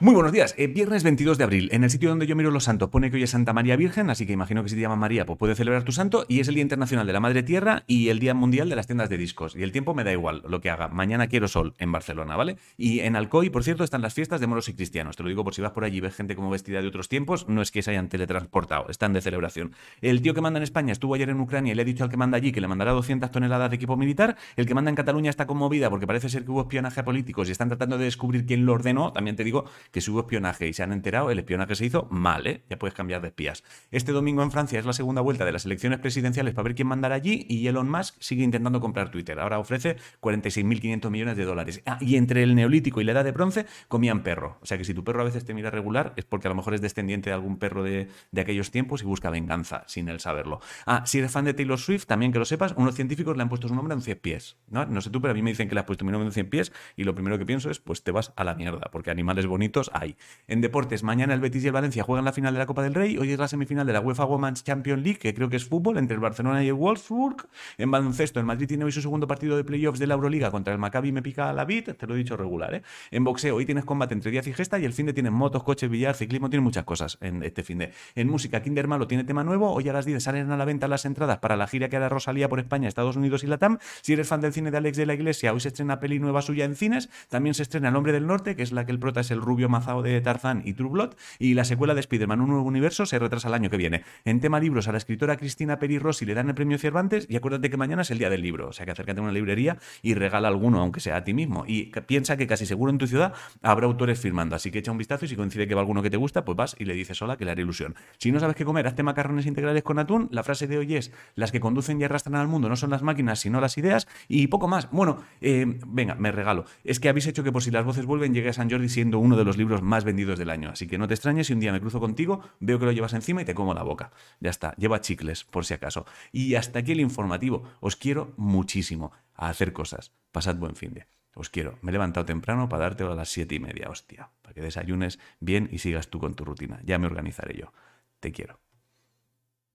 Muy buenos días. Eh, viernes 22 de abril. En el sitio donde yo miro los santos pone que hoy es Santa María Virgen, así que imagino que si te llamas María, pues puedes celebrar tu santo. Y es el Día Internacional de la Madre Tierra y el Día Mundial de las Tiendas de Discos. Y el tiempo me da igual lo que haga. Mañana quiero sol en Barcelona, ¿vale? Y en Alcoy, por cierto, están las fiestas de moros y cristianos. Te lo digo por si vas por allí y ves gente como vestida de otros tiempos, no es que se hayan teletransportado, están de celebración. El tío que manda en España estuvo ayer en Ucrania y le ha dicho al que manda allí que le mandará 200 toneladas de equipo militar. El que manda en Cataluña está conmovida porque parece ser que hubo espionaje a políticos y están tratando de descubrir quién lo ordenó. También te digo que si hubo espionaje y se han enterado, el espionaje se hizo mal, ¿eh? Ya puedes cambiar de espías. Este domingo en Francia es la segunda vuelta de las elecciones presidenciales para ver quién mandará allí y Elon Musk sigue intentando comprar Twitter. Ahora ofrece 46.500 millones de dólares. Ah, y entre el neolítico y la edad de bronce comían perro. O sea que si tu perro a veces te mira regular es porque a lo mejor es descendiente de algún perro de, de aquellos tiempos y busca venganza sin él saberlo. Ah, si eres fan de Taylor Swift, también que lo sepas, unos científicos le han puesto su nombre a un 100 pies. ¿no? no sé tú, pero a mí me dicen que le has puesto mi nombre a un 100 pies y lo primero que pienso es, pues te vas a la mierda, porque animales bonitos hay. En deportes, mañana el Betis y el Valencia juegan la final de la Copa del Rey. Hoy es la semifinal de la UEFA Women's Champions League, que creo que es fútbol, entre el Barcelona y el Wolfsburg. En baloncesto, el Madrid tiene hoy su segundo partido de playoffs de la Euroliga contra el Maccabi me pica la bit, te lo he dicho regular. ¿eh? En boxeo, hoy tienes combate entre Díaz y Gesta y el fin de tienes motos, coches, billar, ciclismo, tiene muchas cosas en este fin de. En música, Kinder Malo tiene tema nuevo. Hoy a las 10 salen a la venta las entradas para la gira que hará Rosalía por España, Estados Unidos y Latam. Si eres fan del cine de Alex de la Iglesia, hoy se estrena peli nueva suya en cines. También se estrena El Hombre del Norte, que es la que el prota es el rubio mazao de Tarzán y True Blood. Y la secuela de Spider-Man, un nuevo universo, se retrasa el año que viene. En tema libros, a la escritora Cristina Peri Rossi le dan el premio Cervantes y acuérdate que mañana es el día del libro. O sea que acércate a una librería y regala alguno, aunque sea a ti mismo. Y piensa que casi seguro en tu ciudad habrá autores firmando. Así que echa un vistazo y si coincide que va alguno que te gusta, pues vas y le dices hola, que le haré ilusión. Si no sabes qué comer, hazte macarrones integrales con atún. La frase de hoy es: las que conducen y arrastran al mundo no son las máquinas, sino las ideas. Y poco más. Bueno, eh, venga, me regalo. Es que habéis hecho que por si las voces vuelven, llegue a San Jordi siendo uno de libros más vendidos del año. Así que no te extrañes si un día me cruzo contigo, veo que lo llevas encima y te como la boca. Ya está, lleva chicles, por si acaso. Y hasta aquí el informativo. Os quiero muchísimo a hacer cosas. Pasad buen fin de. Os quiero. Me he levantado temprano para dártelo a las siete y media, hostia. Para que desayunes bien y sigas tú con tu rutina. Ya me organizaré yo. Te quiero.